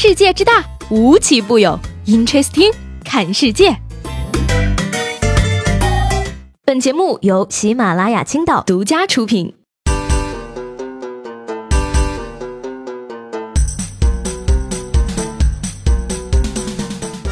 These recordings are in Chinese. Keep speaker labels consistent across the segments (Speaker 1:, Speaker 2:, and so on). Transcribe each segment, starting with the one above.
Speaker 1: 世界之大，无奇不有。Interesting，看世界。本节目由喜马拉雅青岛独家出品。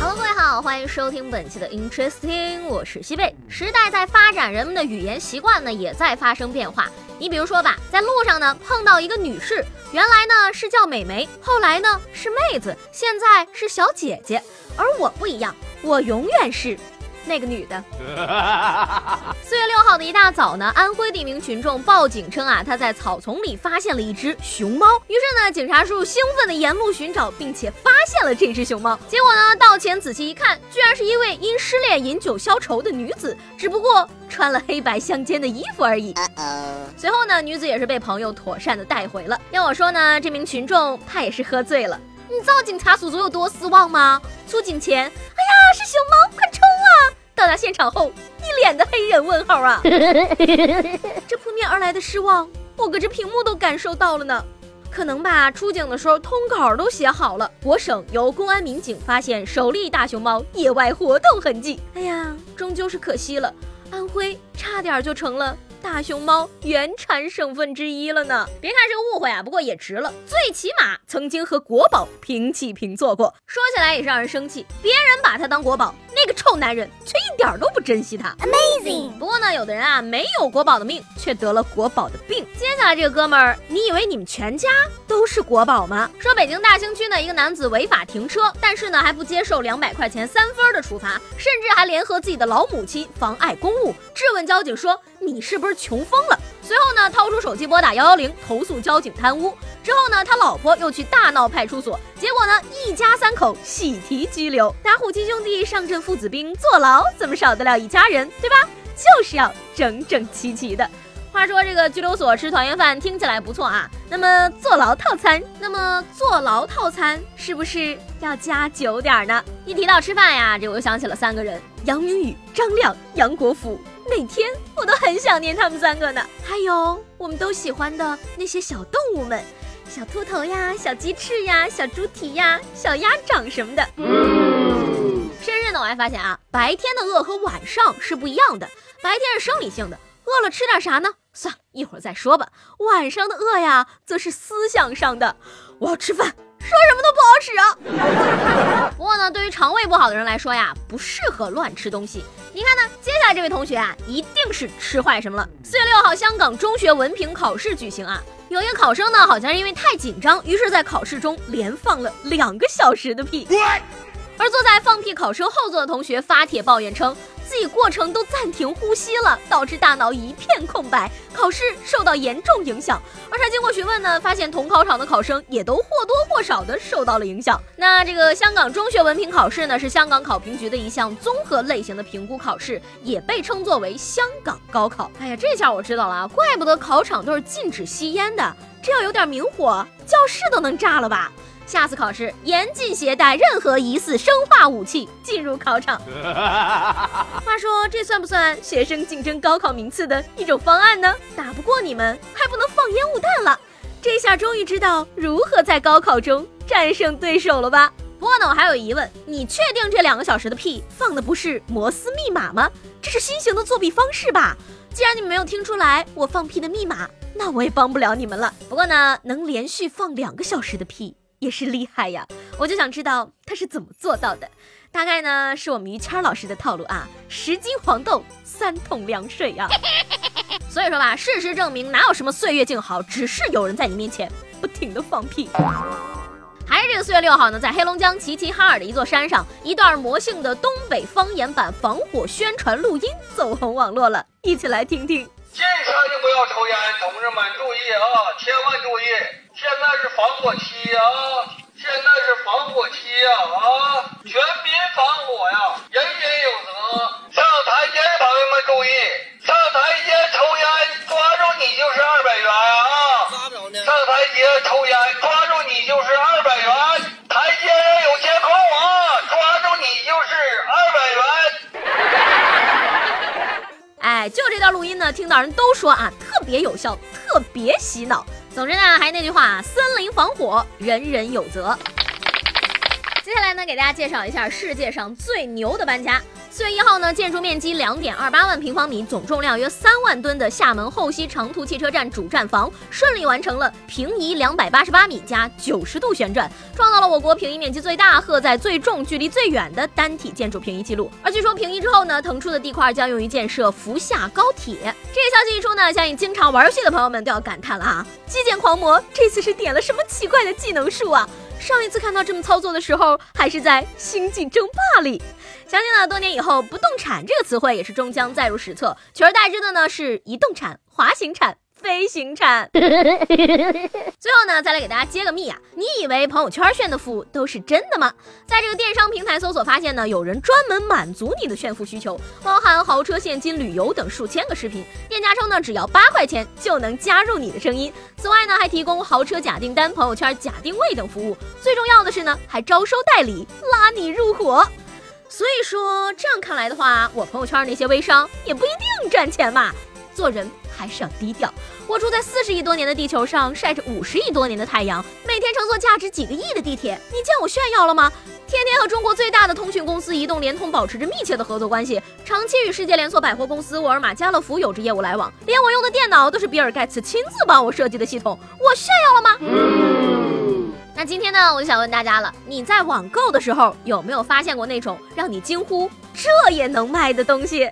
Speaker 2: Hello，各位好，欢迎收听本期的 Interesting，我是西贝。时代在发展，人们的语言习惯呢也在发生变化。你比如说吧，在路上呢碰到一个女士，原来呢是叫美眉，后来呢是妹子，现在是小姐姐。而我不一样，我永远是。那个女的，四月六号的一大早呢，安徽的一名群众报警称啊，他在草丛里发现了一只熊猫。于是呢，警察叔叔兴奋的沿路寻找，并且发现了这只熊猫。结果呢，到前仔细一看，居然是一位因失恋饮酒消愁的女子，只不过穿了黑白相间的衣服而已。随后呢，女子也是被朋友妥善的带回了。要我说呢，这名群众他也是喝醉了。你知道警察叔叔有多失望吗？出警前，哎呀，是熊猫，快！到达现场后，一脸的黑人问号啊！这扑面而来的失望，我隔着屏幕都感受到了呢。可能吧，出警的时候通稿都写好了。我省由公安民警发现首例大熊猫野外活动痕迹。哎呀，终究是可惜了，安徽差点就成了。大熊猫原产省份之一了呢，别看是个误会啊，不过也值了，最起码曾经和国宝平起平坐过。说起来也是让人生气，别人把它当国宝，那个臭男人却一点都不珍惜它。Amazing。不过呢，有的人啊没有国宝的命，却得了国宝的病。接下来这个哥们儿，你以为你们全家都是国宝吗？说北京大兴区呢，一个男子违法停车，但是呢还不接受两百块钱三分的处罚，甚至还联合自己的老母亲妨碍公务，质问交警说。你是不是穷疯了？随后呢，掏出手机拨打幺幺零投诉交警贪污。之后呢，他老婆又去大闹派出所，结果呢，一家三口喜提拘留。打虎亲兄弟，上阵父子兵，坐牢怎么少得了一家人，对吧？就是要整整齐齐的。话说这个拘留所吃团圆饭听起来不错啊，那么坐牢套餐，那么坐牢套餐是不是要加久点呢？一提到吃饭呀，这我又想起了三个人：杨明宇、张亮、杨国福。每天我都很想念他们三个呢，还有我们都喜欢的那些小动物们，小兔头呀，小鸡翅呀，小猪蹄呀，小鸭掌什么的。深深的我还发现啊，白天的饿和晚上是不一样的，白天是生理性的，饿了吃点啥呢？算了一会儿再说吧。晚上的饿呀，则是思想上的，我要吃饭。说什么都不好使啊！不过呢，对于肠胃不好的人来说呀，不适合乱吃东西。你看呢？接下来这位同学啊，一定是吃坏什么了。四月六号，香港中学文凭考试举行啊，有一个考生呢，好像是因为太紧张，于是在考试中连放了两个小时的屁。而坐在放屁考生后座的同学发帖抱怨称。自己过程都暂停呼吸了，导致大脑一片空白，考试受到严重影响。而他经过询问呢，发现同考场的考生也都或多或少的受到了影响。那这个香港中学文凭考试呢，是香港考评局的一项综合类型的评估考试，也被称作为香港高考。哎呀，这下我知道了啊，怪不得考场都是禁止吸烟的，这要有点明火，教室都能炸了吧？下次考试严禁携带任何疑似生化武器进入考场。话说，这算不算学生竞争高考名次的一种方案呢？打不过你们，还不能放烟雾弹了。这下终于知道如何在高考中战胜对手了吧？不过呢，我还有疑问，你确定这两个小时的屁放的不是摩斯密码吗？这是新型的作弊方式吧？既然你们没有听出来我放屁的密码，那我也帮不了你们了。不过呢，能连续放两个小时的屁。也是厉害呀，我就想知道他是怎么做到的。大概呢是我们于谦老师的套路啊，十斤黄豆三桶凉水呀。所以说吧，事实证明哪有什么岁月静好，只是有人在你面前不停的放屁。还是这个四月六号呢，在黑龙江齐齐哈尔的一座山上，一段魔性的东北方言版防火宣传录音走红网络了，一起来听听。
Speaker 3: 要抽烟，同志们注意啊，千万注意。现在是防火期啊！现在是防火期呀！啊，全民防火呀！人人有责。上台阶的朋友们注意，上台阶抽烟，抓住你就是二百元啊！上台阶抽烟，抓住你就是二百元。台阶上有监控啊，抓住你就是二百
Speaker 2: 元。哎，就这段录音呢，听到人都说啊，特别有效，特别洗脑。总之呢，还是那句话，森林防火，人人有责。接下来呢，给大家介绍一下世界上最牛的搬家。四月一号呢，建筑面积两点二八万平方米，总重量约三万吨的厦门后溪长途汽车站主站房顺利完成了平移两百八十八米加九十度旋转，创造了我国平移面积最大、荷载最重、距离最远的单体建筑平移记录。而据说平移之后呢，腾出的地块将用于建设福厦高铁。这个消息一出呢，相信经常玩游戏的朋友们都要感叹了啊，基建狂魔这次是点了什么奇怪的技能树啊？上一次看到这么操作的时候，还是在《星际争霸》里。相信呢，多年以后，“不动产”这个词汇也是终将载入史册，取而代之的呢是移动产、滑行产。飞行产。最后呢，再来给大家揭个秘啊！你以为朋友圈炫的富都是真的吗？在这个电商平台搜索发现呢，有人专门满足你的炫富需求，包含豪车、现金、旅游等数千个视频。店家称呢，只要八块钱就能加入你的声音。此外呢，还提供豪车假订单、朋友圈假定位等服务。最重要的是呢，还招收代理，拉你入伙。所以说，这样看来的话，我朋友圈那些微商也不一定赚钱嘛。做人还是要低调。我住在四十亿多年的地球上，晒着五十亿多年的太阳，每天乘坐价值几个亿的地铁。你见我炫耀了吗？天天和中国最大的通讯公司移动、联通保持着密切的合作关系，长期与世界连锁百货公司沃尔玛、家乐福有着业务来往。连我用的电脑都是比尔盖茨亲自帮我设计的系统，我炫耀了吗？那今天呢，我就想问大家了，你在网购的时候有没有发现过那种让你惊呼这也能卖的东西？